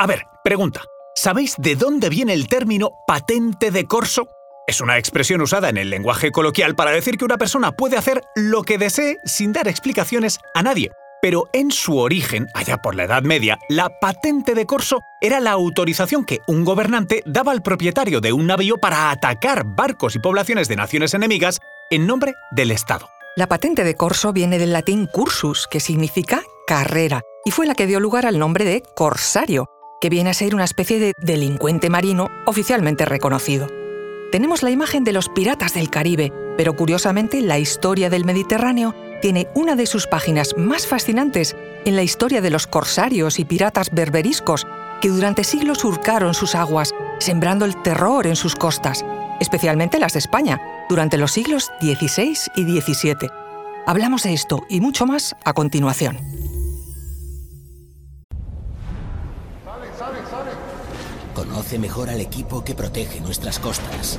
A ver, pregunta. ¿Sabéis de dónde viene el término patente de corso? Es una expresión usada en el lenguaje coloquial para decir que una persona puede hacer lo que desee sin dar explicaciones a nadie. Pero en su origen, allá por la Edad Media, la patente de corso era la autorización que un gobernante daba al propietario de un navío para atacar barcos y poblaciones de naciones enemigas en nombre del Estado. La patente de corso viene del latín cursus, que significa carrera, y fue la que dio lugar al nombre de corsario, que viene a ser una especie de delincuente marino oficialmente reconocido. Tenemos la imagen de los piratas del Caribe, pero curiosamente la historia del Mediterráneo tiene una de sus páginas más fascinantes en la historia de los corsarios y piratas berberiscos que durante siglos surcaron sus aguas, sembrando el terror en sus costas, especialmente las de España, durante los siglos XVI y XVII. Hablamos de esto y mucho más a continuación. Conoce mejor al equipo que protege nuestras costas.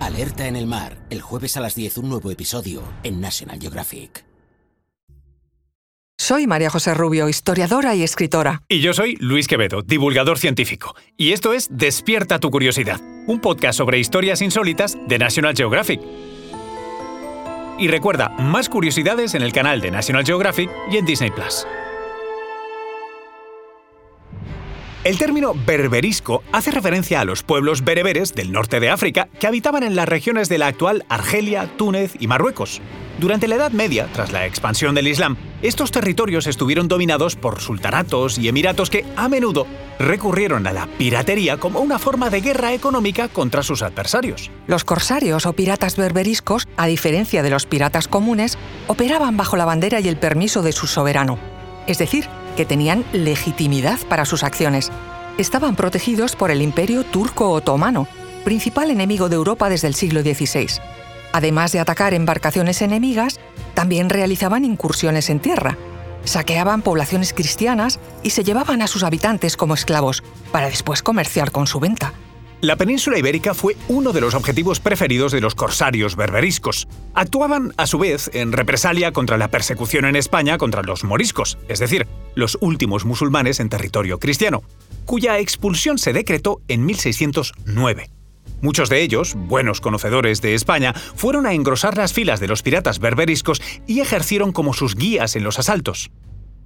Alerta en el mar, el jueves a las 10 un nuevo episodio en National Geographic. Soy María José Rubio, historiadora y escritora. Y yo soy Luis Quevedo, divulgador científico. Y esto es Despierta tu curiosidad, un podcast sobre historias insólitas de National Geographic. Y recuerda, más curiosidades en el canal de National Geographic y en Disney Plus. El término berberisco hace referencia a los pueblos bereberes del norte de África que habitaban en las regiones de la actual Argelia, Túnez y Marruecos. Durante la Edad Media, tras la expansión del Islam, estos territorios estuvieron dominados por sultanatos y emiratos que, a menudo, recurrieron a la piratería como una forma de guerra económica contra sus adversarios. Los corsarios o piratas berberiscos, a diferencia de los piratas comunes, operaban bajo la bandera y el permiso de su soberano. Es decir, que tenían legitimidad para sus acciones. Estaban protegidos por el Imperio Turco-Otomano, principal enemigo de Europa desde el siglo XVI. Además de atacar embarcaciones enemigas, también realizaban incursiones en tierra, saqueaban poblaciones cristianas y se llevaban a sus habitantes como esclavos, para después comerciar con su venta. La península ibérica fue uno de los objetivos preferidos de los corsarios berberiscos. Actuaban, a su vez, en represalia contra la persecución en España contra los moriscos, es decir, los últimos musulmanes en territorio cristiano, cuya expulsión se decretó en 1609. Muchos de ellos, buenos conocedores de España, fueron a engrosar las filas de los piratas berberiscos y ejercieron como sus guías en los asaltos.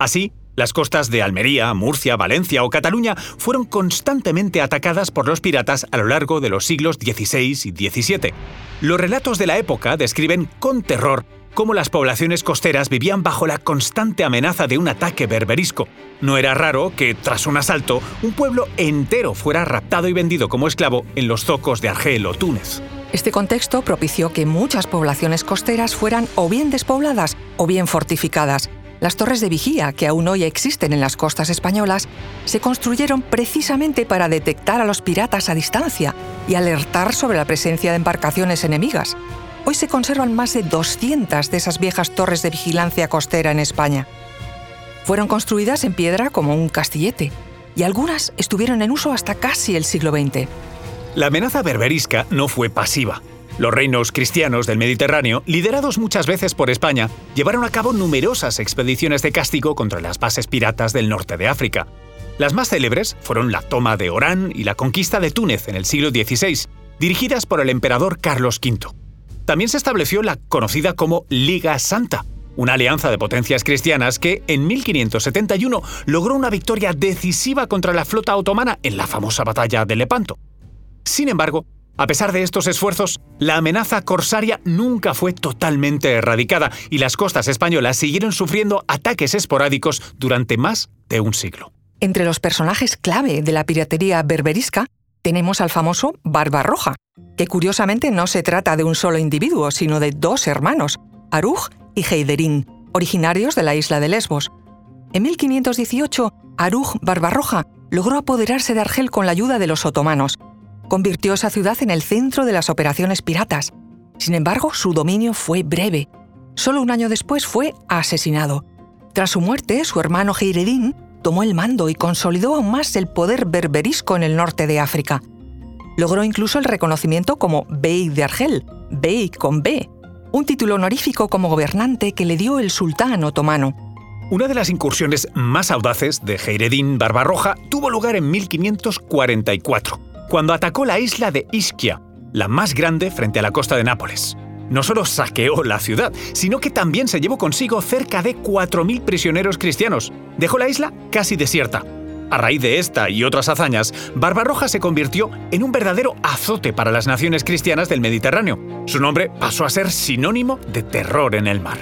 Así, las costas de Almería, Murcia, Valencia o Cataluña fueron constantemente atacadas por los piratas a lo largo de los siglos XVI y XVII. Los relatos de la época describen con terror cómo las poblaciones costeras vivían bajo la constante amenaza de un ataque berberisco. No era raro que, tras un asalto, un pueblo entero fuera raptado y vendido como esclavo en los zocos de Argel o Túnez. Este contexto propició que muchas poblaciones costeras fueran o bien despobladas o bien fortificadas, las torres de vigía, que aún hoy existen en las costas españolas, se construyeron precisamente para detectar a los piratas a distancia y alertar sobre la presencia de embarcaciones enemigas. Hoy se conservan más de 200 de esas viejas torres de vigilancia costera en España. Fueron construidas en piedra como un castillete, y algunas estuvieron en uso hasta casi el siglo XX. La amenaza berberisca no fue pasiva. Los reinos cristianos del Mediterráneo, liderados muchas veces por España, llevaron a cabo numerosas expediciones de castigo contra las bases piratas del norte de África. Las más célebres fueron la toma de Orán y la conquista de Túnez en el siglo XVI, dirigidas por el emperador Carlos V. También se estableció la conocida como Liga Santa, una alianza de potencias cristianas que en 1571 logró una victoria decisiva contra la flota otomana en la famosa batalla de Lepanto. Sin embargo, a pesar de estos esfuerzos, la amenaza corsaria nunca fue totalmente erradicada y las costas españolas siguieron sufriendo ataques esporádicos durante más de un siglo. Entre los personajes clave de la piratería berberisca tenemos al famoso Barbarroja, que curiosamente no se trata de un solo individuo, sino de dos hermanos, Aruj y Heiderín, originarios de la isla de Lesbos. En 1518, Aruj Barbarroja logró apoderarse de Argel con la ayuda de los otomanos, convirtió esa ciudad en el centro de las operaciones piratas. Sin embargo, su dominio fue breve. Solo un año después fue asesinado. Tras su muerte, su hermano Heiredin tomó el mando y consolidó aún más el poder berberisco en el norte de África. Logró incluso el reconocimiento como Bey de Argel, Bey con B, un título honorífico como gobernante que le dio el sultán otomano. Una de las incursiones más audaces de Heiredín Barbarroja tuvo lugar en 1544, cuando atacó la isla de Ischia, la más grande frente a la costa de Nápoles. No solo saqueó la ciudad, sino que también se llevó consigo cerca de 4.000 prisioneros cristianos. Dejó la isla casi desierta. A raíz de esta y otras hazañas, Barbarroja se convirtió en un verdadero azote para las naciones cristianas del Mediterráneo. Su nombre pasó a ser sinónimo de terror en el mar.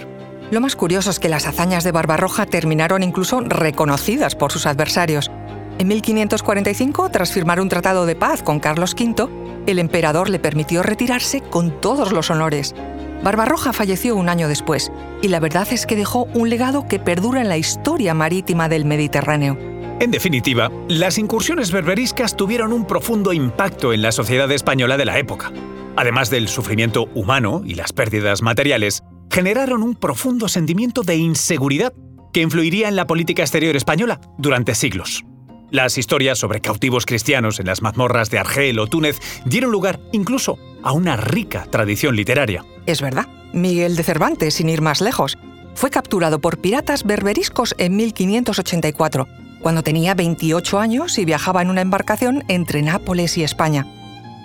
Lo más curioso es que las hazañas de Barbarroja terminaron incluso reconocidas por sus adversarios. En 1545, tras firmar un tratado de paz con Carlos V, el emperador le permitió retirarse con todos los honores. Barbarroja falleció un año después, y la verdad es que dejó un legado que perdura en la historia marítima del Mediterráneo. En definitiva, las incursiones berberiscas tuvieron un profundo impacto en la sociedad española de la época. Además del sufrimiento humano y las pérdidas materiales, generaron un profundo sentimiento de inseguridad que influiría en la política exterior española durante siglos. Las historias sobre cautivos cristianos en las mazmorras de Argel o Túnez dieron lugar incluso a una rica tradición literaria. Es verdad, Miguel de Cervantes, sin ir más lejos, fue capturado por piratas berberiscos en 1584, cuando tenía 28 años y viajaba en una embarcación entre Nápoles y España.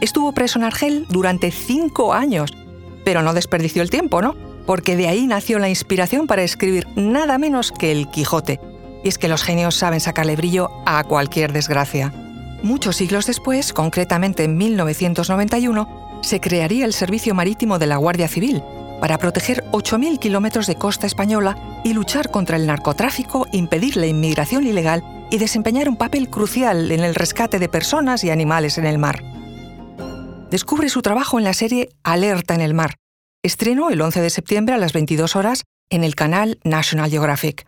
Estuvo preso en Argel durante cinco años, pero no desperdició el tiempo, ¿no? porque de ahí nació la inspiración para escribir nada menos que el Quijote. Y es que los genios saben sacarle brillo a cualquier desgracia. Muchos siglos después, concretamente en 1991, se crearía el Servicio Marítimo de la Guardia Civil para proteger 8.000 kilómetros de costa española y luchar contra el narcotráfico, impedir la inmigración ilegal y desempeñar un papel crucial en el rescate de personas y animales en el mar. Descubre su trabajo en la serie Alerta en el mar, Estreno el 11 de septiembre a las 22 horas en el canal National Geographic.